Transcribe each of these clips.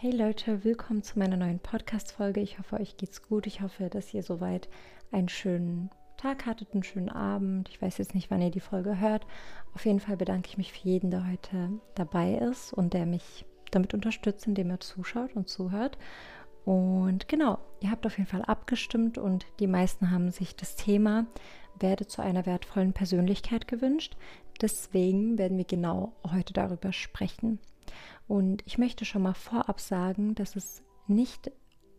Hey Leute, willkommen zu meiner neuen Podcast-Folge. Ich hoffe, euch geht's gut. Ich hoffe, dass ihr soweit einen schönen Tag hattet, einen schönen Abend. Ich weiß jetzt nicht, wann ihr die Folge hört. Auf jeden Fall bedanke ich mich für jeden, der heute dabei ist und der mich damit unterstützt, indem er zuschaut und zuhört. Und genau, ihr habt auf jeden Fall abgestimmt und die meisten haben sich das Thema werde zu einer wertvollen Persönlichkeit gewünscht. Deswegen werden wir genau heute darüber sprechen. Und ich möchte schon mal vorab sagen, dass es nicht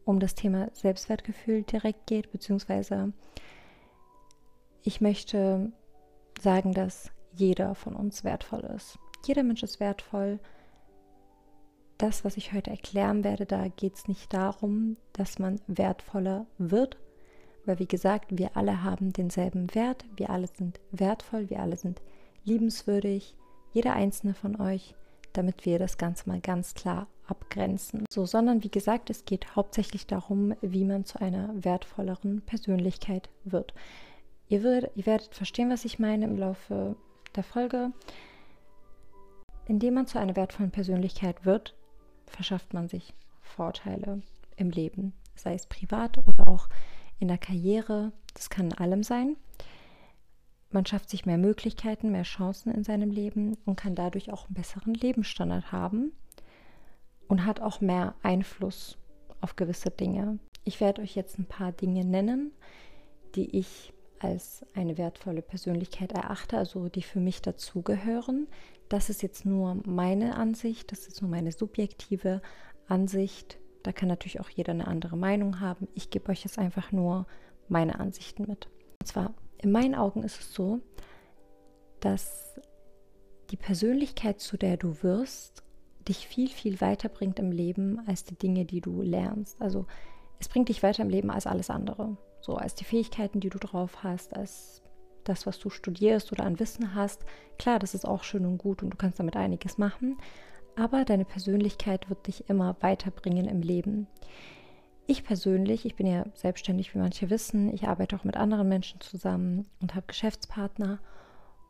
um das Thema Selbstwertgefühl direkt geht, beziehungsweise ich möchte sagen, dass jeder von uns wertvoll ist. Jeder Mensch ist wertvoll. Das, was ich heute erklären werde, da geht es nicht darum, dass man wertvoller wird, weil wie gesagt, wir alle haben denselben Wert, wir alle sind wertvoll, wir alle sind liebenswürdig, jeder einzelne von euch, damit wir das Ganze mal ganz klar abgrenzen. So, sondern wie gesagt, es geht hauptsächlich darum, wie man zu einer wertvolleren Persönlichkeit wird. Ihr, wird, ihr werdet verstehen, was ich meine im Laufe der Folge. Indem man zu einer wertvollen Persönlichkeit wird, verschafft man sich Vorteile im Leben, sei es privat oder auch in der Karriere. Das kann in allem sein. Man schafft sich mehr Möglichkeiten, mehr Chancen in seinem Leben und kann dadurch auch einen besseren Lebensstandard haben und hat auch mehr Einfluss auf gewisse Dinge. Ich werde euch jetzt ein paar Dinge nennen, die ich als eine wertvolle Persönlichkeit erachte, also die für mich dazugehören. Das ist jetzt nur meine Ansicht, das ist nur meine subjektive Ansicht. Da kann natürlich auch jeder eine andere Meinung haben. Ich gebe euch jetzt einfach nur meine Ansichten mit. Und zwar in meinen Augen ist es so, dass die Persönlichkeit, zu der du wirst, dich viel, viel weiterbringt im Leben als die Dinge, die du lernst. Also es bringt dich weiter im Leben als alles andere. So als die Fähigkeiten, die du drauf hast, als das, was du studierst oder an Wissen hast. Klar, das ist auch schön und gut und du kannst damit einiges machen. Aber deine Persönlichkeit wird dich immer weiterbringen im Leben. Ich persönlich, ich bin ja selbstständig, wie manche wissen, ich arbeite auch mit anderen Menschen zusammen und habe Geschäftspartner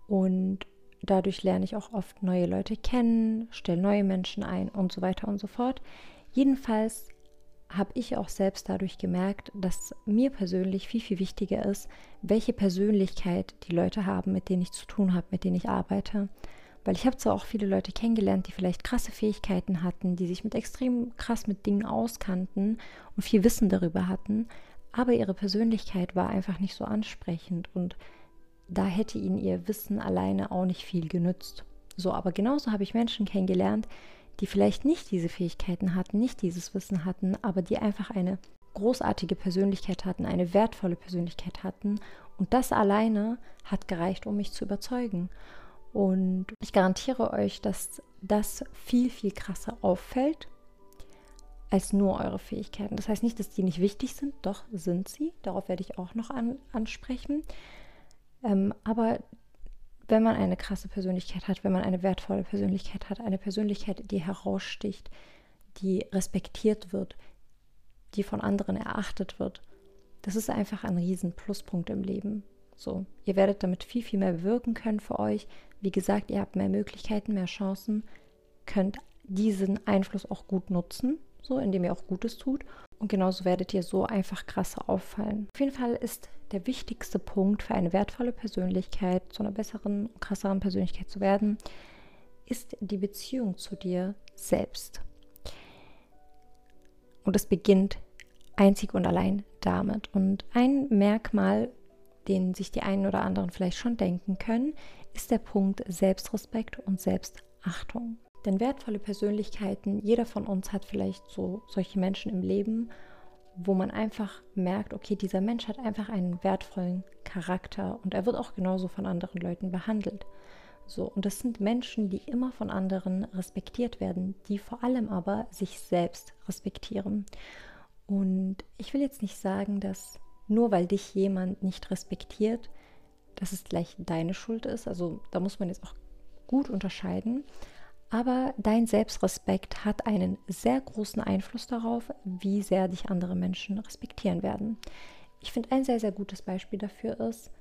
und dadurch lerne ich auch oft neue Leute kennen, stelle neue Menschen ein und so weiter und so fort. Jedenfalls habe ich auch selbst dadurch gemerkt, dass mir persönlich viel, viel wichtiger ist, welche Persönlichkeit die Leute haben, mit denen ich zu tun habe, mit denen ich arbeite. Weil ich habe zwar auch viele Leute kennengelernt, die vielleicht krasse Fähigkeiten hatten, die sich mit extrem krass mit Dingen auskannten und viel Wissen darüber hatten, aber ihre Persönlichkeit war einfach nicht so ansprechend und da hätte ihnen ihr Wissen alleine auch nicht viel genützt. So, aber genauso habe ich Menschen kennengelernt, die vielleicht nicht diese Fähigkeiten hatten, nicht dieses Wissen hatten, aber die einfach eine großartige Persönlichkeit hatten, eine wertvolle Persönlichkeit hatten und das alleine hat gereicht, um mich zu überzeugen. Und ich garantiere euch, dass das viel, viel krasser auffällt als nur eure Fähigkeiten. Das heißt nicht, dass die nicht wichtig sind, doch sind sie. Darauf werde ich auch noch an, ansprechen. Ähm, aber wenn man eine krasse Persönlichkeit hat, wenn man eine wertvolle Persönlichkeit hat, eine Persönlichkeit, die heraussticht, die respektiert wird, die von anderen erachtet wird, das ist einfach ein riesen Pluspunkt im Leben. So, ihr werdet damit viel, viel mehr wirken können für euch. Wie gesagt, ihr habt mehr Möglichkeiten, mehr Chancen, könnt diesen Einfluss auch gut nutzen, so indem ihr auch Gutes tut. Und genauso werdet ihr so einfach krasser auffallen. Auf jeden Fall ist der wichtigste Punkt für eine wertvolle Persönlichkeit, zu einer besseren, krasseren Persönlichkeit zu werden, ist die Beziehung zu dir selbst. Und es beginnt einzig und allein damit. Und ein Merkmal den sich die einen oder anderen vielleicht schon denken können, ist der Punkt Selbstrespekt und Selbstachtung. Denn wertvolle Persönlichkeiten, jeder von uns hat vielleicht so solche Menschen im Leben, wo man einfach merkt, okay, dieser Mensch hat einfach einen wertvollen Charakter und er wird auch genauso von anderen Leuten behandelt. So, und das sind Menschen, die immer von anderen respektiert werden, die vor allem aber sich selbst respektieren. Und ich will jetzt nicht sagen, dass nur weil dich jemand nicht respektiert, dass es gleich deine Schuld ist. Also da muss man jetzt auch gut unterscheiden. Aber dein Selbstrespekt hat einen sehr großen Einfluss darauf, wie sehr dich andere Menschen respektieren werden. Ich finde ein sehr, sehr gutes Beispiel dafür ist,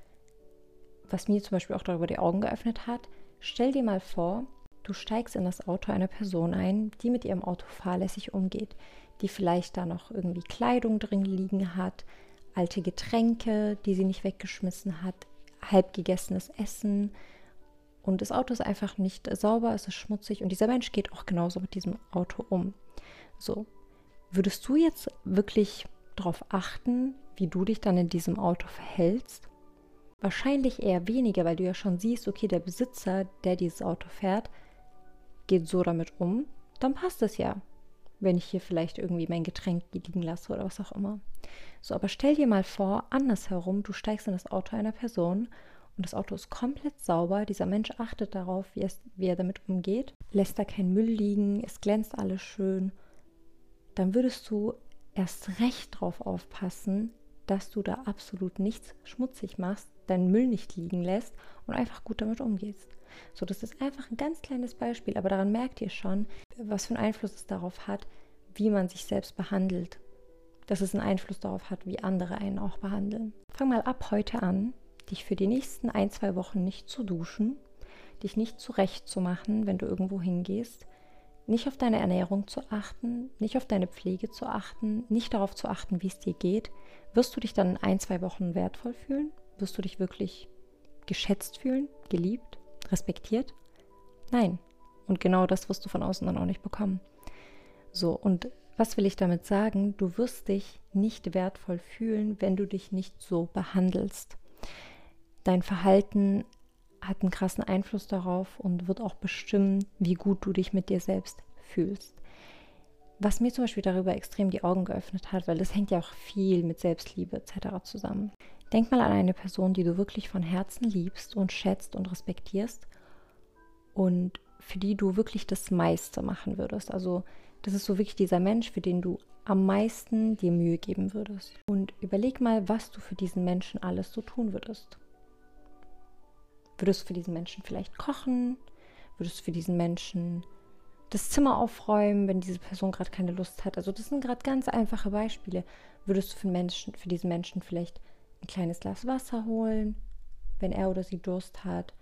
was mir zum Beispiel auch darüber die Augen geöffnet hat. Stell dir mal vor, Du steigst in das Auto einer Person ein, die mit ihrem Auto fahrlässig umgeht, die vielleicht da noch irgendwie Kleidung drin liegen hat, alte Getränke, die sie nicht weggeschmissen hat, halb gegessenes Essen. Und das Auto ist einfach nicht sauber, es ist schmutzig und dieser Mensch geht auch genauso mit diesem Auto um. So, würdest du jetzt wirklich darauf achten, wie du dich dann in diesem Auto verhältst? Wahrscheinlich eher weniger, weil du ja schon siehst, okay, der Besitzer, der dieses Auto fährt, geht so damit um, dann passt es ja, wenn ich hier vielleicht irgendwie mein Getränk liegen lasse oder was auch immer. So, aber stell dir mal vor, andersherum, du steigst in das Auto einer Person und das Auto ist komplett sauber, dieser Mensch achtet darauf, wie, es, wie er damit umgeht, lässt da kein Müll liegen, es glänzt alles schön, dann würdest du erst recht drauf aufpassen, dass du da absolut nichts schmutzig machst, deinen Müll nicht liegen lässt und einfach gut damit umgehst. So, das ist einfach ein ganz kleines Beispiel, aber daran merkt ihr schon, was für einen Einfluss es darauf hat, wie man sich selbst behandelt. Dass es einen Einfluss darauf hat, wie andere einen auch behandeln. Fang mal ab heute an, dich für die nächsten ein, zwei Wochen nicht zu duschen, dich nicht zurechtzumachen, wenn du irgendwo hingehst, nicht auf deine Ernährung zu achten, nicht auf deine Pflege zu achten, nicht darauf zu achten, wie es dir geht, wirst du dich dann in ein, zwei Wochen wertvoll fühlen? Wirst du dich wirklich geschätzt fühlen, geliebt, respektiert? Nein. Und genau das wirst du von außen dann auch nicht bekommen. So, und was will ich damit sagen? Du wirst dich nicht wertvoll fühlen, wenn du dich nicht so behandelst. Dein Verhalten hat einen krassen Einfluss darauf und wird auch bestimmen, wie gut du dich mit dir selbst fühlst. Was mir zum Beispiel darüber extrem die Augen geöffnet hat, weil das hängt ja auch viel mit Selbstliebe etc. zusammen. Denk mal an eine Person, die du wirklich von Herzen liebst und schätzt und respektierst und für die du wirklich das meiste machen würdest. Also das ist so wirklich dieser Mensch, für den du am meisten dir Mühe geben würdest. Und überleg mal, was du für diesen Menschen alles so tun würdest. Würdest du für diesen Menschen vielleicht kochen? Würdest du für diesen Menschen das Zimmer aufräumen, wenn diese Person gerade keine Lust hat? Also das sind gerade ganz einfache Beispiele. Würdest du für, Menschen, für diesen Menschen vielleicht ein kleines Glas Wasser holen, wenn er oder sie Durst hat?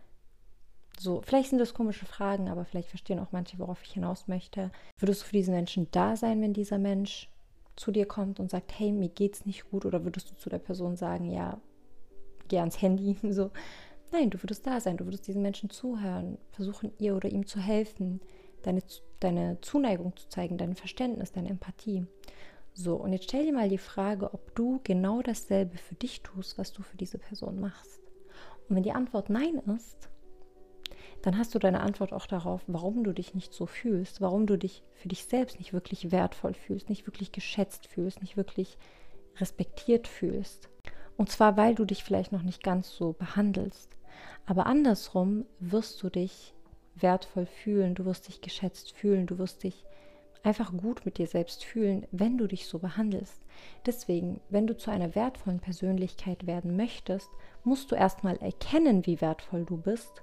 So, vielleicht sind das komische Fragen, aber vielleicht verstehen auch manche, worauf ich hinaus möchte. Würdest du für diesen Menschen da sein, wenn dieser Mensch zu dir kommt und sagt, hey, mir geht's nicht gut? Oder würdest du zu der Person sagen, ja, geh ans Handy? So, Nein, du würdest da sein, du würdest diesen Menschen zuhören, versuchen ihr oder ihm zu helfen, deine, deine Zuneigung zu zeigen, dein Verständnis, deine Empathie. So, und jetzt stell dir mal die Frage, ob du genau dasselbe für dich tust, was du für diese Person machst. Und wenn die Antwort Nein ist, dann hast du deine Antwort auch darauf, warum du dich nicht so fühlst, warum du dich für dich selbst nicht wirklich wertvoll fühlst, nicht wirklich geschätzt fühlst, nicht wirklich respektiert fühlst. Und zwar, weil du dich vielleicht noch nicht ganz so behandelst. Aber andersrum wirst du dich wertvoll fühlen, du wirst dich geschätzt fühlen, du wirst dich einfach gut mit dir selbst fühlen, wenn du dich so behandelst. Deswegen, wenn du zu einer wertvollen Persönlichkeit werden möchtest, musst du erstmal erkennen, wie wertvoll du bist.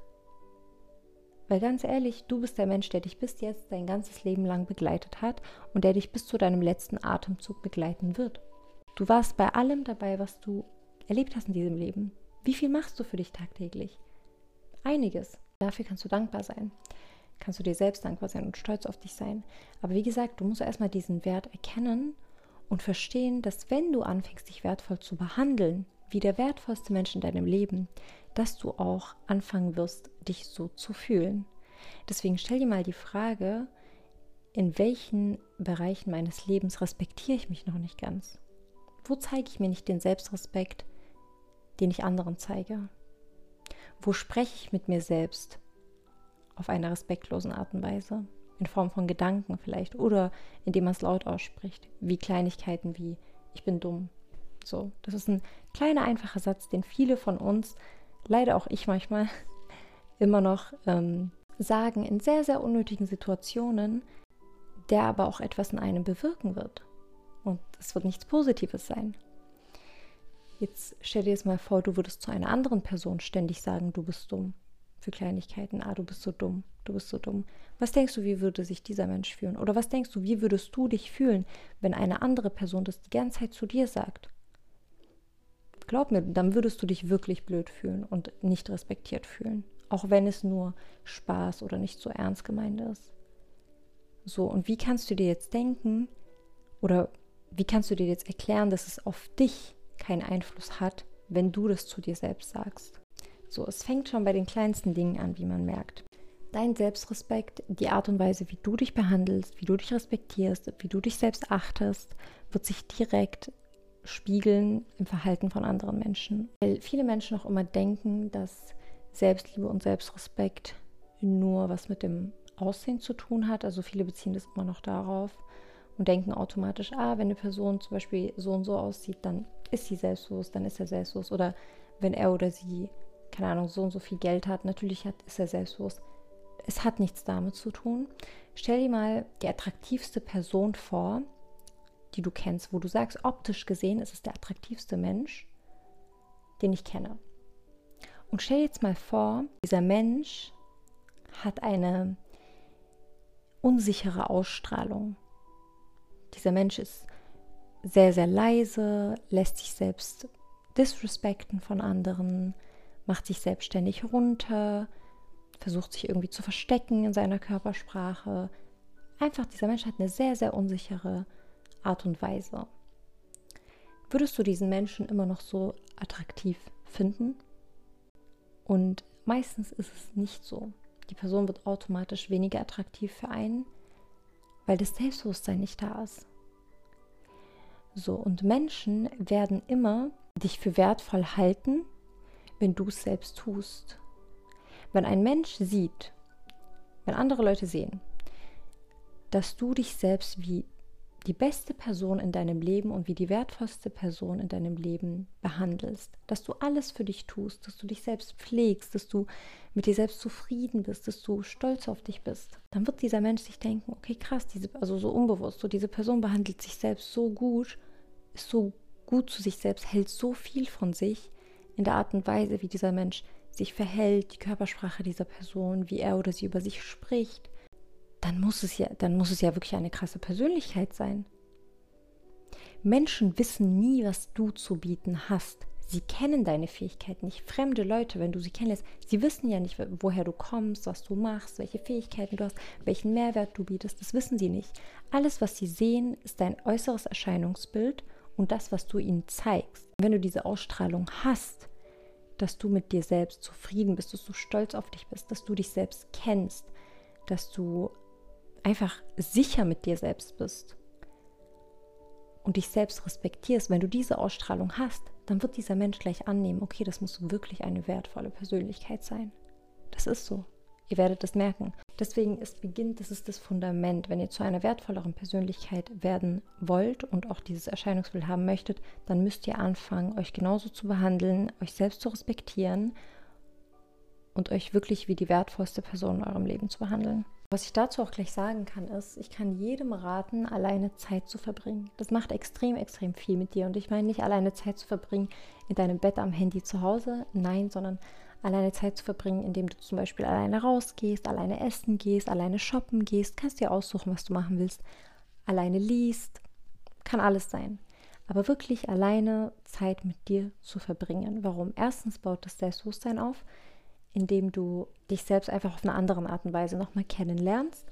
Weil ganz ehrlich, du bist der Mensch, der dich bis jetzt dein ganzes Leben lang begleitet hat und der dich bis zu deinem letzten Atemzug begleiten wird. Du warst bei allem dabei, was du erlebt hast in diesem Leben. Wie viel machst du für dich tagtäglich? Einiges. Dafür kannst du dankbar sein. Kannst du dir selbst dankbar sein und stolz auf dich sein. Aber wie gesagt, du musst erstmal diesen Wert erkennen und verstehen, dass wenn du anfängst, dich wertvoll zu behandeln, wie der wertvollste Mensch in deinem Leben, dass du auch anfangen wirst, dich so zu fühlen. Deswegen stell dir mal die Frage, in welchen Bereichen meines Lebens respektiere ich mich noch nicht ganz? Wo zeige ich mir nicht den Selbstrespekt, den ich anderen zeige? Wo spreche ich mit mir selbst auf einer respektlosen Art und Weise? In Form von Gedanken vielleicht oder indem man es laut ausspricht, wie Kleinigkeiten wie ich bin dumm. So, das ist ein kleiner einfacher Satz, den viele von uns, leider auch ich manchmal, immer noch ähm, sagen in sehr, sehr unnötigen Situationen, der aber auch etwas in einem bewirken wird. Und es wird nichts Positives sein. Jetzt stell dir jetzt mal vor, du würdest zu einer anderen Person ständig sagen, du bist dumm. Für Kleinigkeiten, ah, du bist so dumm, du bist so dumm. Was denkst du, wie würde sich dieser Mensch fühlen? Oder was denkst du, wie würdest du dich fühlen, wenn eine andere Person das die ganze Zeit zu dir sagt? Glaub mir, dann würdest du dich wirklich blöd fühlen und nicht respektiert fühlen. auch wenn es nur Spaß oder nicht so ernst gemeint ist. So, und wie kannst du dir jetzt denken oder wie kannst du dir jetzt erklären, dass es auf dich keinen Einfluss hat, wenn du das zu dir selbst sagst? So, es fängt schon bei den kleinsten Dingen an, wie man merkt. Dein Selbstrespekt, die Art und Weise, wie du dich behandelst, wie du dich respektierst, wie du dich selbst achtest, wird sich direkt spiegeln im Verhalten von anderen Menschen. Weil viele Menschen auch immer denken, dass Selbstliebe und Selbstrespekt nur was mit dem Aussehen zu tun hat. Also viele beziehen das immer noch darauf und denken automatisch, ah, wenn eine Person zum Beispiel so und so aussieht, dann ist sie selbstbewusst, dann ist er selbstbewusst. Oder wenn er oder sie, keine Ahnung, so und so viel Geld hat, natürlich hat, ist er selbstbewusst. Es hat nichts damit zu tun. Stell dir mal die attraktivste Person vor, die du kennst, wo du sagst, optisch gesehen ist es der attraktivste Mensch, den ich kenne. Und stell dir jetzt mal vor, dieser Mensch hat eine unsichere Ausstrahlung. Dieser Mensch ist sehr, sehr leise, lässt sich selbst disrespekten von anderen, macht sich selbstständig runter, versucht sich irgendwie zu verstecken in seiner Körpersprache. Einfach, dieser Mensch hat eine sehr, sehr unsichere Art und Weise. Würdest du diesen Menschen immer noch so attraktiv finden? Und meistens ist es nicht so. Die Person wird automatisch weniger attraktiv für einen, weil das Selbstbewusstsein nicht da ist. So, und Menschen werden immer dich für wertvoll halten, wenn du es selbst tust. Wenn ein Mensch sieht, wenn andere Leute sehen, dass du dich selbst wie die beste Person in deinem Leben und wie die wertvollste Person in deinem Leben behandelst, dass du alles für dich tust, dass du dich selbst pflegst, dass du mit dir selbst zufrieden bist, dass du stolz auf dich bist, dann wird dieser Mensch sich denken, okay, krass, diese, also so unbewusst, so diese Person behandelt sich selbst so gut, ist so gut zu sich selbst, hält so viel von sich in der Art und Weise, wie dieser Mensch sich verhält, die Körpersprache dieser Person, wie er oder sie über sich spricht, dann muss es ja, dann muss es ja wirklich eine krasse Persönlichkeit sein. Menschen wissen nie, was du zu bieten hast. Sie kennen deine Fähigkeiten nicht. Fremde Leute, wenn du sie kennst, sie wissen ja nicht, woher du kommst, was du machst, welche Fähigkeiten du hast, welchen Mehrwert du bietest. Das wissen sie nicht. Alles, was sie sehen, ist dein äußeres Erscheinungsbild und das, was du ihnen zeigst. Wenn du diese Ausstrahlung hast, dass du mit dir selbst zufrieden bist, dass du stolz auf dich bist, dass du dich selbst kennst, dass du einfach sicher mit dir selbst bist und dich selbst respektierst, wenn du diese Ausstrahlung hast, dann wird dieser Mensch gleich annehmen, okay, das muss wirklich eine wertvolle Persönlichkeit sein. Das ist so. Ihr werdet es merken. Deswegen ist beginnt, das ist das Fundament. Wenn ihr zu einer wertvolleren Persönlichkeit werden wollt und auch dieses Erscheinungsbild haben möchtet, dann müsst ihr anfangen, euch genauso zu behandeln, euch selbst zu respektieren und euch wirklich wie die wertvollste Person in eurem Leben zu behandeln. Was ich dazu auch gleich sagen kann, ist, ich kann jedem raten, alleine Zeit zu verbringen. Das macht extrem, extrem viel mit dir. Und ich meine nicht alleine Zeit zu verbringen in deinem Bett am Handy zu Hause, nein, sondern alleine Zeit zu verbringen, indem du zum Beispiel alleine rausgehst, alleine essen gehst, alleine shoppen gehst, kannst dir aussuchen, was du machen willst, alleine liest, kann alles sein. Aber wirklich alleine Zeit mit dir zu verbringen. Warum? Erstens baut das Selbstbewusstsein auf indem du dich selbst einfach auf eine andere Art und Weise nochmal kennenlernst.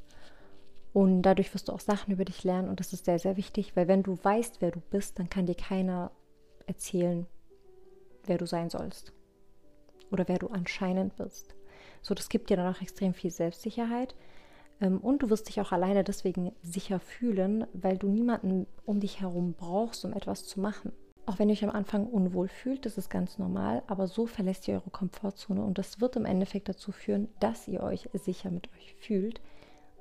Und dadurch wirst du auch Sachen über dich lernen und das ist sehr, sehr wichtig, weil wenn du weißt, wer du bist, dann kann dir keiner erzählen, wer du sein sollst oder wer du anscheinend bist. So, das gibt dir dann auch extrem viel Selbstsicherheit ähm, und du wirst dich auch alleine deswegen sicher fühlen, weil du niemanden um dich herum brauchst, um etwas zu machen. Auch wenn ihr euch am Anfang unwohl fühlt, das ist ganz normal, aber so verlässt ihr eure Komfortzone und das wird im Endeffekt dazu führen, dass ihr euch sicher mit euch fühlt,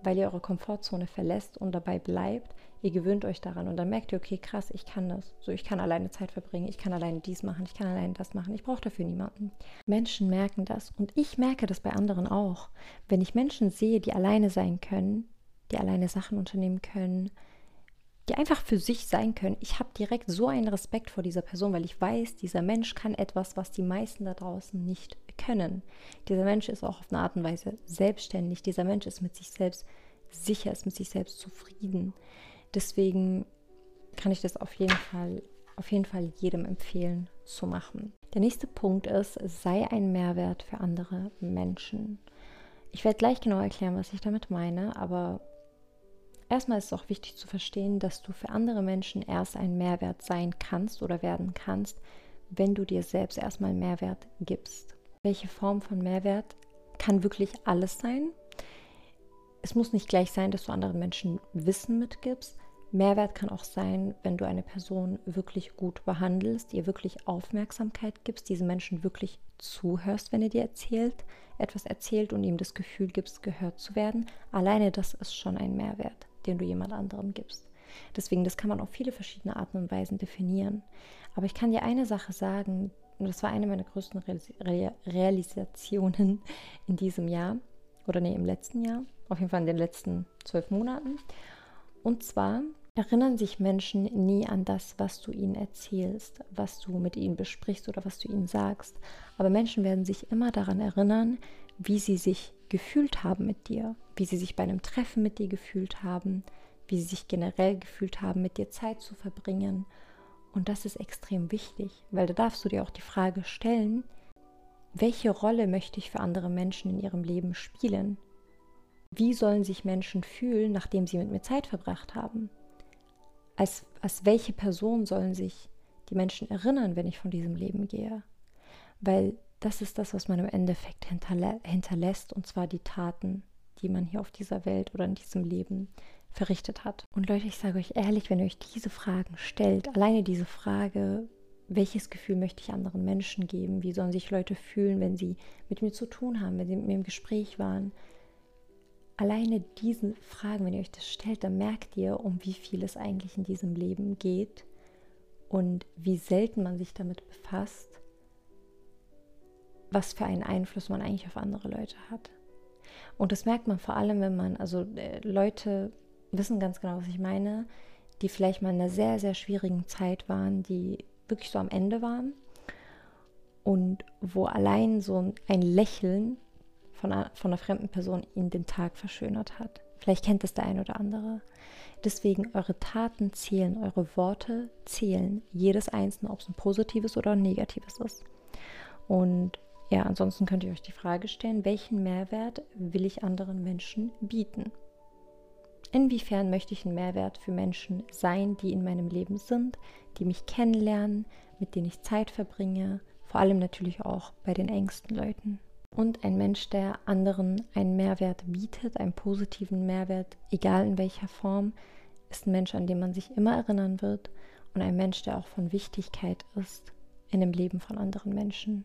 weil ihr eure Komfortzone verlässt und dabei bleibt. Ihr gewöhnt euch daran und dann merkt ihr, okay, krass, ich kann das. So, ich kann alleine Zeit verbringen, ich kann alleine dies machen, ich kann alleine das machen, ich brauche dafür niemanden. Menschen merken das und ich merke das bei anderen auch. Wenn ich Menschen sehe, die alleine sein können, die alleine Sachen unternehmen können, die einfach für sich sein können. Ich habe direkt so einen Respekt vor dieser Person, weil ich weiß, dieser Mensch kann etwas, was die meisten da draußen nicht können. Dieser Mensch ist auch auf eine Art und Weise selbstständig. Dieser Mensch ist mit sich selbst sicher, ist mit sich selbst zufrieden. Deswegen kann ich das auf jeden Fall, auf jeden Fall jedem empfehlen zu machen. Der nächste Punkt ist, sei ein Mehrwert für andere Menschen. Ich werde gleich genau erklären, was ich damit meine, aber erstmal ist es auch wichtig zu verstehen, dass du für andere Menschen erst ein Mehrwert sein kannst oder werden kannst, wenn du dir selbst erstmal Mehrwert gibst. Welche Form von Mehrwert kann wirklich alles sein? Es muss nicht gleich sein, dass du anderen Menschen Wissen mitgibst. Mehrwert kann auch sein, wenn du eine Person wirklich gut behandelst, ihr wirklich Aufmerksamkeit gibst, diesen Menschen wirklich zuhörst, wenn er dir erzählt, etwas erzählt und ihm das Gefühl gibst, gehört zu werden. Alleine das ist schon ein Mehrwert, den du jemand anderem gibst. Deswegen, das kann man auf viele verschiedene Arten und Weisen definieren. Aber ich kann dir eine Sache sagen, und das war eine meiner größten Re Realisationen in diesem Jahr, oder nee, im letzten Jahr, auf jeden Fall in den letzten zwölf Monaten. Und zwar erinnern sich Menschen nie an das, was du ihnen erzählst, was du mit ihnen besprichst oder was du ihnen sagst. Aber Menschen werden sich immer daran erinnern, wie sie sich gefühlt haben mit dir, wie sie sich bei einem Treffen mit dir gefühlt haben, wie sie sich generell gefühlt haben, mit dir Zeit zu verbringen. Und das ist extrem wichtig, weil da darfst du dir auch die Frage stellen, welche Rolle möchte ich für andere Menschen in ihrem Leben spielen? Wie sollen sich Menschen fühlen, nachdem sie mit mir Zeit verbracht haben? Als, als welche Person sollen sich die Menschen erinnern, wenn ich von diesem Leben gehe? Weil das ist das, was man im Endeffekt hinterlä hinterlässt, und zwar die Taten, die man hier auf dieser Welt oder in diesem Leben verrichtet hat. Und Leute, ich sage euch ehrlich, wenn ihr euch diese Fragen stellt, alleine diese Frage, welches Gefühl möchte ich anderen Menschen geben? Wie sollen sich Leute fühlen, wenn sie mit mir zu tun haben, wenn sie mit mir im Gespräch waren? Alleine diese Fragen, wenn ihr euch das stellt, dann merkt ihr, um wie viel es eigentlich in diesem Leben geht und wie selten man sich damit befasst, was für einen Einfluss man eigentlich auf andere Leute hat. Und das merkt man vor allem, wenn man, also äh, Leute wissen ganz genau, was ich meine, die vielleicht mal in einer sehr, sehr schwierigen Zeit waren, die wirklich so am Ende waren und wo allein so ein Lächeln von einer, von einer fremden Person ihnen den Tag verschönert hat. Vielleicht kennt es der ein oder andere. Deswegen, eure Taten zählen, eure Worte zählen. Jedes einzelne, ob es ein positives oder ein negatives ist. Und ja, ansonsten könnt ihr euch die Frage stellen, welchen Mehrwert will ich anderen Menschen bieten? Inwiefern möchte ich ein Mehrwert für Menschen sein, die in meinem Leben sind, die mich kennenlernen, mit denen ich Zeit verbringe, vor allem natürlich auch bei den engsten Leuten. Und ein Mensch, der anderen einen Mehrwert bietet, einen positiven Mehrwert, egal in welcher Form, ist ein Mensch, an den man sich immer erinnern wird und ein Mensch, der auch von Wichtigkeit ist in dem Leben von anderen Menschen.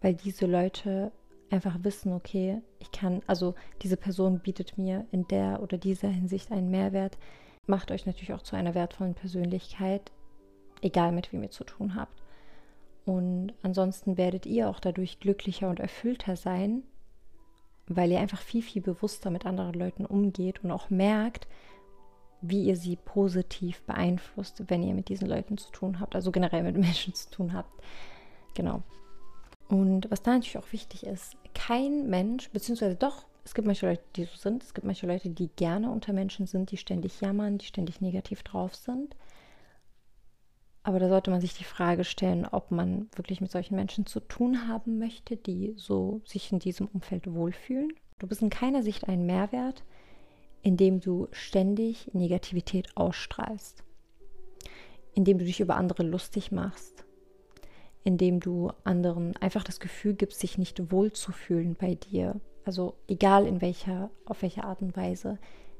Weil diese Leute einfach wissen, okay, ich kann, also diese Person bietet mir in der oder dieser Hinsicht einen Mehrwert, macht euch natürlich auch zu einer wertvollen Persönlichkeit, egal mit wem ihr zu tun habt. Und ansonsten werdet ihr auch dadurch glücklicher und erfüllter sein, weil ihr einfach viel, viel bewusster mit anderen Leuten umgeht und auch merkt, wie ihr sie positiv beeinflusst, wenn ihr mit diesen Leuten zu tun habt, also generell mit Menschen zu tun habt. Genau. Und was da natürlich auch wichtig ist, kein Mensch, beziehungsweise doch, es gibt manche Leute, die so sind, es gibt manche Leute, die gerne unter Menschen sind, die ständig jammern, die ständig negativ drauf sind. Aber da sollte man sich die Frage stellen, ob man wirklich mit solchen Menschen zu tun haben möchte, die so sich in diesem Umfeld wohlfühlen. Du bist in keiner Sicht ein Mehrwert, indem du ständig Negativität ausstrahlst, indem du dich über andere lustig machst, indem du anderen einfach das Gefühl gibst, sich nicht wohlzufühlen bei dir. Also egal in welcher, auf welche Art und Weise.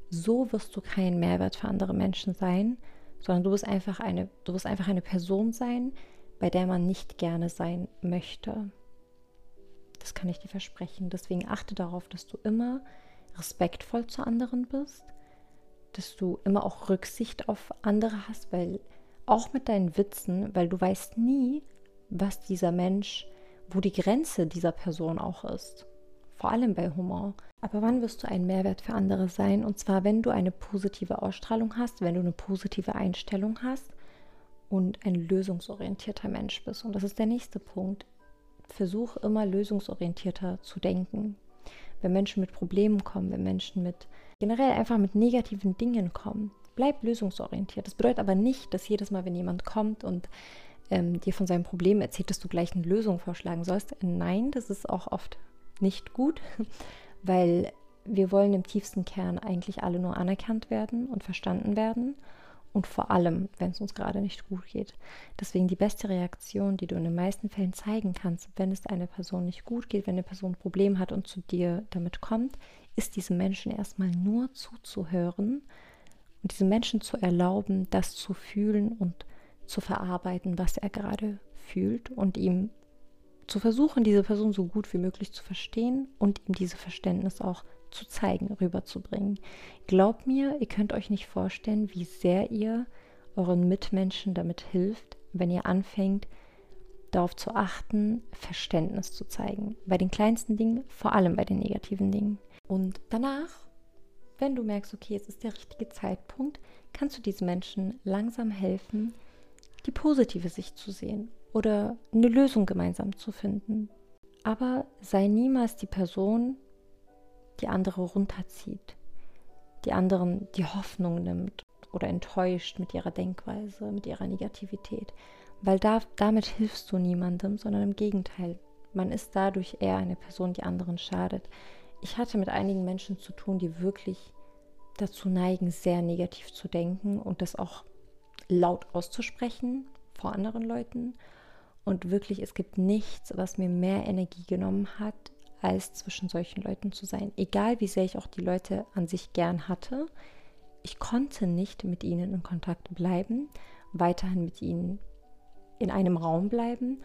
So wirst du kein Mehrwert für andere Menschen sein, sondern du wirst einfach eine, du wirst einfach eine Person sein, bei der man nicht gerne sein möchte. Das kann ich dir versprechen. Deswegen achte darauf, dass du immer respektvoll zu anderen bist, dass du immer auch Rücksicht auf andere hast, weil auch mit deinen Witzen, weil du weißt nie, was dieser Mensch, wo die Grenze dieser Person auch ist. Vor allem bei Humor. Aber wann wirst du ein Mehrwert für andere sein? Und zwar, wenn du eine positive Ausstrahlung hast, wenn du eine positive Einstellung hast und ein lösungsorientierter Mensch bist. Und das ist der nächste Punkt. Versuch immer lösungsorientierter zu denken. Wenn Menschen mit Problemen kommen, wenn Menschen mit generell einfach mit negativen Dingen kommen, bleib lösungsorientiert. Das bedeutet aber nicht, dass jedes Mal, wenn jemand kommt und ähm, dir von seinem Problem erzählt, dass du gleich eine Lösung vorschlagen sollst. Nein, das ist auch oft nicht gut, weil wir wollen im tiefsten Kern eigentlich alle nur anerkannt werden und verstanden werden und vor allem, wenn es uns gerade nicht gut geht. Deswegen die beste Reaktion, die du in den meisten Fällen zeigen kannst, wenn es einer Person nicht gut geht, wenn eine Person ein Problem hat und zu dir damit kommt, ist diesem Menschen erstmal nur zuzuhören und diesem Menschen zu erlauben, das zu fühlen und zu verarbeiten, was er gerade fühlt und ihm zu versuchen, diese Person so gut wie möglich zu verstehen und ihm dieses Verständnis auch zu zeigen, rüberzubringen. Glaubt mir, ihr könnt euch nicht vorstellen, wie sehr ihr euren Mitmenschen damit hilft, wenn ihr anfängt, darauf zu achten, Verständnis zu zeigen. Bei den kleinsten Dingen, vor allem bei den negativen Dingen. Und danach, wenn du merkst, okay, es ist der richtige Zeitpunkt, kannst du diesen Menschen langsam helfen, die positive Sicht zu sehen oder eine Lösung gemeinsam zu finden. Aber sei niemals die Person, die andere runterzieht, die anderen die Hoffnung nimmt oder enttäuscht mit ihrer Denkweise, mit ihrer Negativität. Weil da, damit hilfst du niemandem, sondern im Gegenteil. Man ist dadurch eher eine Person, die anderen schadet. Ich hatte mit einigen Menschen zu tun, die wirklich dazu neigen, sehr negativ zu denken und das auch laut auszusprechen vor anderen Leuten. Und wirklich, es gibt nichts, was mir mehr Energie genommen hat, als zwischen solchen Leuten zu sein. Egal wie sehr ich auch die Leute an sich gern hatte, ich konnte nicht mit ihnen in Kontakt bleiben, weiterhin mit ihnen in einem Raum bleiben,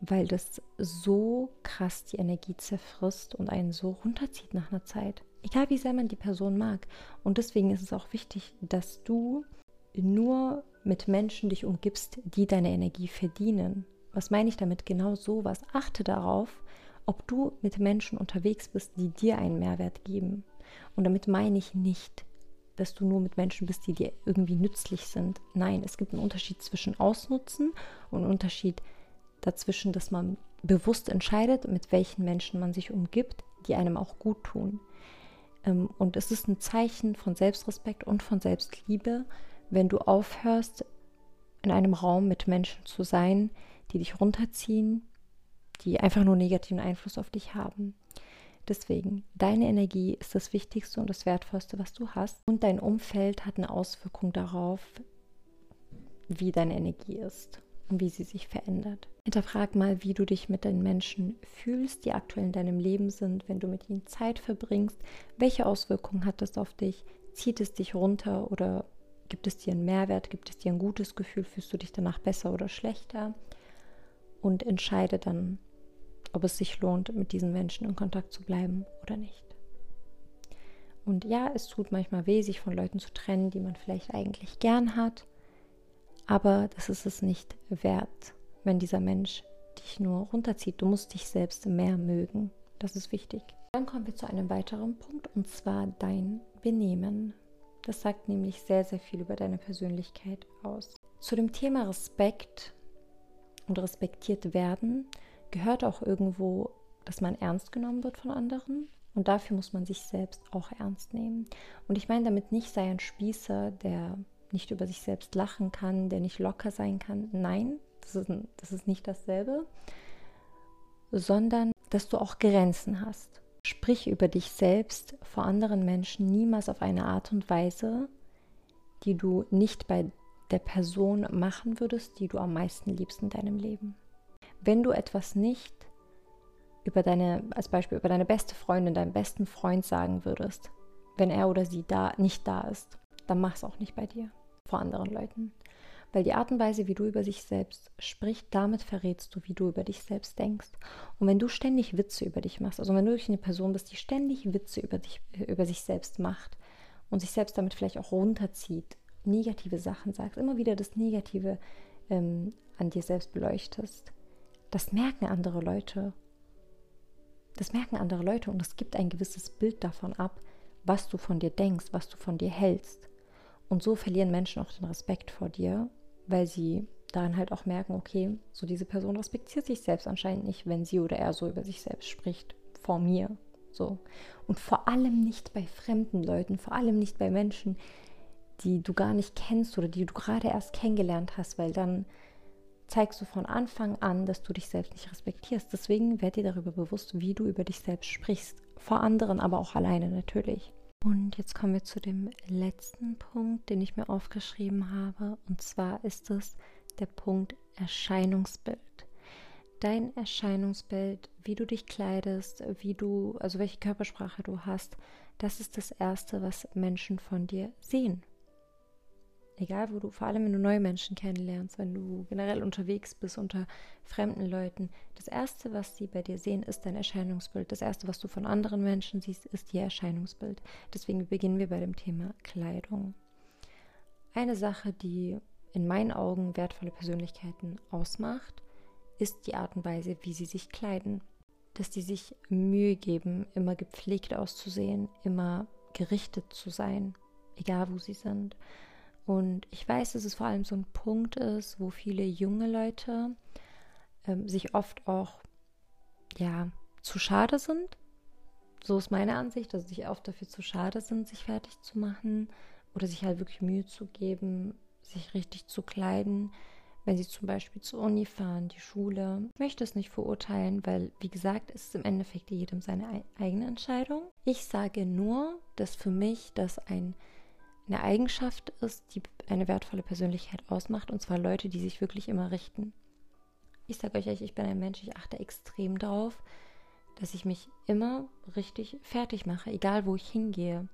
weil das so krass die Energie zerfrisst und einen so runterzieht nach einer Zeit. Egal wie sehr man die Person mag. Und deswegen ist es auch wichtig, dass du nur mit Menschen dich umgibst, die deine Energie verdienen. Was meine ich damit? Genau sowas. Achte darauf, ob du mit Menschen unterwegs bist, die dir einen Mehrwert geben. Und damit meine ich nicht, dass du nur mit Menschen bist, die dir irgendwie nützlich sind. Nein, es gibt einen Unterschied zwischen Ausnutzen und einen Unterschied dazwischen, dass man bewusst entscheidet, mit welchen Menschen man sich umgibt, die einem auch gut tun. Ähm, und es ist ein Zeichen von Selbstrespekt und von Selbstliebe, wenn du aufhörst, in einem Raum mit Menschen zu sein, die dich runterziehen, die einfach nur negativen Einfluss auf dich haben. Deswegen, deine Energie ist das Wichtigste und das Wertvollste, was du hast. Und dein Umfeld hat eine Auswirkung darauf, wie deine Energie ist und wie sie sich verändert. Hinterfrag mal, wie du dich mit den Menschen fühlst, die aktuell in deinem Leben sind, wenn du mit ihnen Zeit verbringst. Welche Auswirkungen hat das auf dich? Zieht es dich runter oder gibt es dir einen Mehrwert? Gibt es dir ein gutes Gefühl? Fühlst du dich danach besser oder schlechter? Und entscheide dann ob es sich lohnt, mit diesen Menschen in Kontakt zu bleiben oder nicht. Und ja, es tut manchmal weh, sich von Leuten zu trennen, die man vielleicht eigentlich gern hat, aber das ist es nicht wert, wenn dieser Mensch dich nur runterzieht. Du musst dich selbst mehr mögen. Das ist wichtig. Dann kommen wir zu einem weiteren Punkt und zwar dein Benehmen. Das sagt nämlich sehr, sehr viel über deine Persönlichkeit aus. Zu dem Thema Respekt und respektiert werden gehört auch irgendwo, dass man ernst genommen wird von anderen. Und dafür muss man sich selbst auch ernst nehmen. Und ich meine damit nicht, sei ein Spießer, der nicht über sich selbst lachen kann, der nicht locker sein kann. Nein, das ist, das ist nicht dasselbe. Sondern, dass du auch Grenzen hast. Sprich über dich selbst vor anderen Menschen niemals auf eine Art und Weise, die du nicht bei der Person machen würdest, die du am meisten liebst in deinem Leben wenn du etwas nicht über deine, als Beispiel über deine beste Freundin, deinen besten Freund sagen würdest, wenn er oder sie da nicht da ist, dann mach es auch nicht bei dir, vor anderen Leuten. Weil die Art und Weise, wie du über sich selbst sprichst, damit verrätst du, wie du über dich selbst denkst. Und wenn du ständig Witze über dich machst, also wenn du eine Person bist, die ständig Witze über, dich, über sich selbst macht und sich selbst damit vielleicht auch runterzieht, negative Sachen sagst, immer wieder das Negative ähm, an dir selbst beleuchtest, das merken andere Leute. Das merken andere Leute und es gibt ein gewisses Bild davon ab, was du von dir denkst, was du von dir hältst. Und so verlieren Menschen auch den Respekt vor dir, weil sie daran halt auch merken, okay, so diese Person respektiert sich selbst anscheinend nicht, wenn sie oder er so über sich selbst spricht, vor mir. So. Und vor allem nicht bei fremden Leuten, vor allem nicht bei Menschen, die du gar nicht kennst oder die du gerade erst kennengelernt hast, weil dann zeigst du von Anfang an, dass du dich selbst nicht respektierst. Deswegen werd dir darüber bewusst, wie du über dich selbst sprichst. Vor anderen, aber auch alleine natürlich. Und jetzt kommen wir zu dem letzten Punkt, den ich mir aufgeschrieben habe. Und zwar ist es der Punkt Erscheinungsbild. Dein Erscheinungsbild, wie du dich kleidest, wie du, also welche Körpersprache du hast, das ist das Erste, was Menschen von dir sehen egal wo du, vor allem wenn du neue Menschen kennenlernst, wenn du generell unterwegs bist unter fremden Leuten, das Erste, was sie bei dir sehen, ist dein Erscheinungsbild. Das Erste, was du von anderen Menschen siehst, ist ihr Erscheinungsbild. Deswegen beginnen wir bei dem Thema Kleidung. Eine Sache, die in meinen Augen wertvolle Persönlichkeiten ausmacht, ist die Art und Weise, wie sie sich kleiden. Dass die sich Mühe geben, immer gepflegt auszusehen, immer gerichtet zu sein, egal wo sie sind und ich weiß, dass es vor allem so ein Punkt ist, wo viele junge Leute ähm, sich oft auch ja zu schade sind. So ist meine Ansicht, dass sie sich oft dafür zu schade sind, sich fertig zu machen oder sich halt wirklich Mühe zu geben, sich richtig zu kleiden, wenn sie zum Beispiel zur Uni fahren, die Schule. Ich möchte es nicht verurteilen, weil, wie gesagt, es ist im Endeffekt jedem seine eigene Entscheidung. Ich sage nur, dass für mich das ein eine Eigenschaft ist, die eine wertvolle Persönlichkeit ausmacht, und zwar Leute, die sich wirklich immer richten. Ich sage euch, ich bin ein Mensch, ich achte extrem darauf, dass ich mich immer richtig fertig mache, egal wo ich hingehe.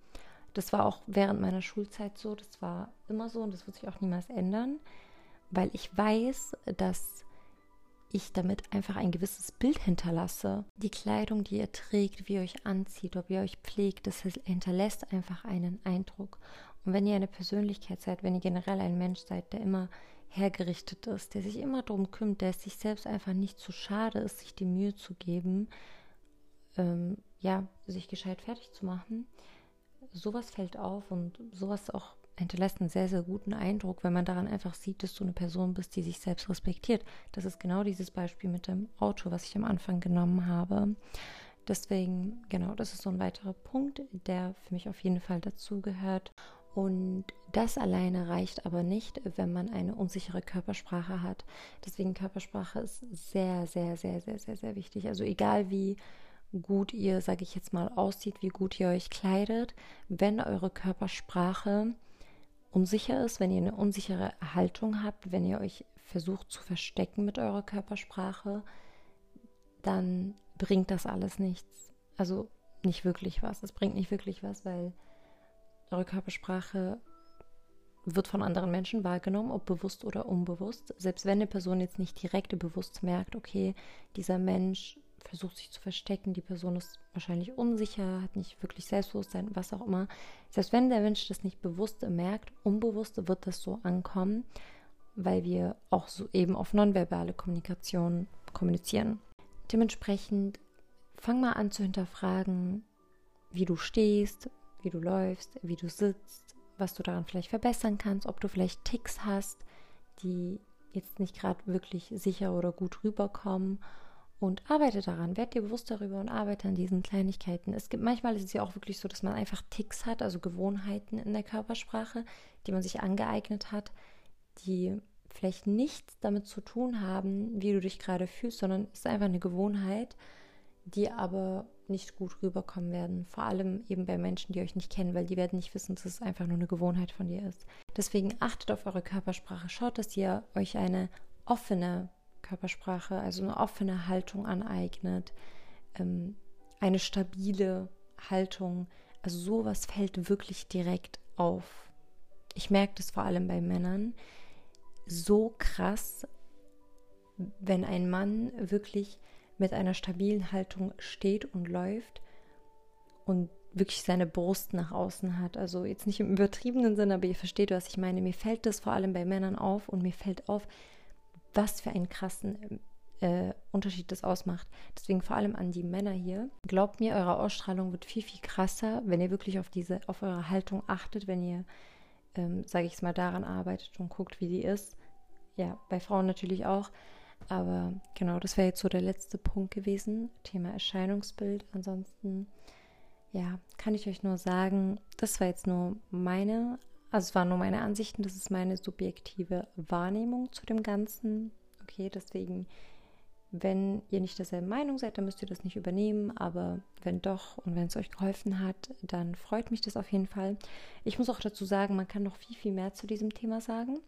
Das war auch während meiner Schulzeit so, das war immer so und das wird sich auch niemals ändern, weil ich weiß, dass ich damit einfach ein gewisses Bild hinterlasse. Die Kleidung, die ihr trägt, wie ihr euch anzieht, ob ihr euch pflegt, das hinterlässt einfach einen Eindruck. Und wenn ihr eine Persönlichkeit seid, wenn ihr generell ein Mensch seid, der immer hergerichtet ist, der sich immer darum kümmert, der es sich selbst einfach nicht zu schade ist, sich die Mühe zu geben, ähm, ja, sich gescheit fertig zu machen, sowas fällt auf und sowas auch hinterlässt einen sehr, sehr guten Eindruck, wenn man daran einfach sieht, dass du eine Person bist, die sich selbst respektiert. Das ist genau dieses Beispiel mit dem Auto, was ich am Anfang genommen habe. Deswegen, genau, das ist so ein weiterer Punkt, der für mich auf jeden Fall dazu gehört. Und das alleine reicht aber nicht, wenn man eine unsichere Körpersprache hat. Deswegen Körpersprache ist sehr, sehr, sehr, sehr, sehr, sehr wichtig. Also egal wie gut ihr, sage ich jetzt mal, aussieht, wie gut ihr euch kleidet, wenn eure Körpersprache unsicher ist, wenn ihr eine unsichere Haltung habt, wenn ihr euch versucht zu verstecken mit eurer Körpersprache, dann bringt das alles nichts. Also nicht wirklich was. Es bringt nicht wirklich was, weil eure Körpersprache wird von anderen Menschen wahrgenommen, ob bewusst oder unbewusst. Selbst wenn eine Person jetzt nicht direkt bewusst merkt, okay, dieser Mensch versucht sich zu verstecken, die Person ist wahrscheinlich unsicher, hat nicht wirklich Selbstbewusstsein, was auch immer. Selbst wenn der Mensch das nicht bewusst merkt, unbewusst wird das so ankommen, weil wir auch so eben auf nonverbale Kommunikation kommunizieren. Dementsprechend fang mal an zu hinterfragen, wie du stehst, wie du läufst, wie du sitzt, was du daran vielleicht verbessern kannst, ob du vielleicht Ticks hast, die jetzt nicht gerade wirklich sicher oder gut rüberkommen. Und arbeite daran, werd dir bewusst darüber und arbeite an diesen Kleinigkeiten. Es gibt manchmal ist es ja auch wirklich so, dass man einfach Ticks hat, also Gewohnheiten in der Körpersprache, die man sich angeeignet hat, die vielleicht nichts damit zu tun haben, wie du dich gerade fühlst, sondern es ist einfach eine Gewohnheit, die aber nicht gut rüberkommen werden. Vor allem eben bei Menschen, die euch nicht kennen, weil die werden nicht wissen, dass es einfach nur eine Gewohnheit von dir ist. Deswegen achtet auf eure Körpersprache. Schaut, dass ihr euch eine offene Körpersprache, also eine offene Haltung aneignet, ähm, eine stabile Haltung. Also sowas fällt wirklich direkt auf. Ich merke das vor allem bei Männern so krass, wenn ein Mann wirklich mit einer stabilen Haltung steht und läuft und wirklich seine Brust nach außen hat. Also jetzt nicht im übertriebenen Sinne, aber ihr versteht, was ich meine. Mir fällt das vor allem bei Männern auf und mir fällt auf, was für einen krassen äh, Unterschied das ausmacht. Deswegen vor allem an die Männer hier. Glaubt mir, eure Ausstrahlung wird viel, viel krasser, wenn ihr wirklich auf diese, auf eure Haltung achtet, wenn ihr, ähm, sage ich es mal, daran arbeitet und guckt, wie die ist. Ja, bei Frauen natürlich auch. Aber genau, das wäre jetzt so der letzte Punkt gewesen, Thema Erscheinungsbild. Ansonsten, ja, kann ich euch nur sagen, das war jetzt nur meine, also es waren nur meine Ansichten, das ist meine subjektive Wahrnehmung zu dem Ganzen, okay? Deswegen, wenn ihr nicht derselben Meinung seid, dann müsst ihr das nicht übernehmen, aber wenn doch und wenn es euch geholfen hat, dann freut mich das auf jeden Fall. Ich muss auch dazu sagen, man kann noch viel, viel mehr zu diesem Thema sagen.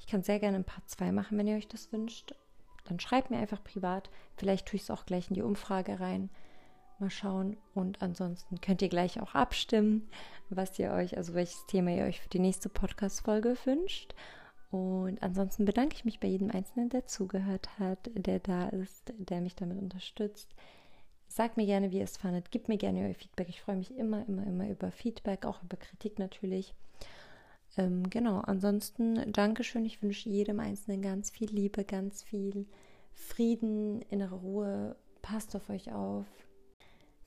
Ich kann sehr gerne ein Part 2 machen, wenn ihr euch das wünscht. Dann schreibt mir einfach privat. Vielleicht tue ich es auch gleich in die Umfrage rein. Mal schauen. Und ansonsten könnt ihr gleich auch abstimmen, was ihr euch, also welches Thema ihr euch für die nächste Podcast-Folge wünscht. Und ansonsten bedanke ich mich bei jedem Einzelnen, der zugehört hat, der da ist, der mich damit unterstützt. Sagt mir gerne, wie ihr es fandet. Gebt mir gerne euer Feedback. Ich freue mich immer, immer, immer über Feedback, auch über Kritik natürlich. Ähm, genau, ansonsten Dankeschön. Ich wünsche jedem Einzelnen ganz viel Liebe, ganz viel Frieden, innere Ruhe. Passt auf euch auf.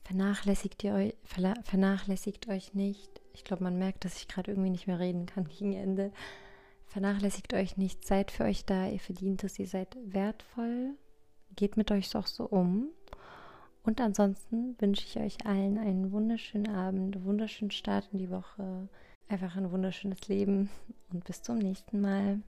Vernachlässigt ihr euch, vernachlässigt euch nicht. Ich glaube, man merkt, dass ich gerade irgendwie nicht mehr reden kann gegen Ende. Vernachlässigt euch nicht, seid für euch da, ihr verdient es, ihr seid wertvoll. Geht mit euch auch so um. Und ansonsten wünsche ich euch allen einen wunderschönen Abend, wunderschönen Start in die Woche, einfach ein wunderschönes Leben und bis zum nächsten Mal.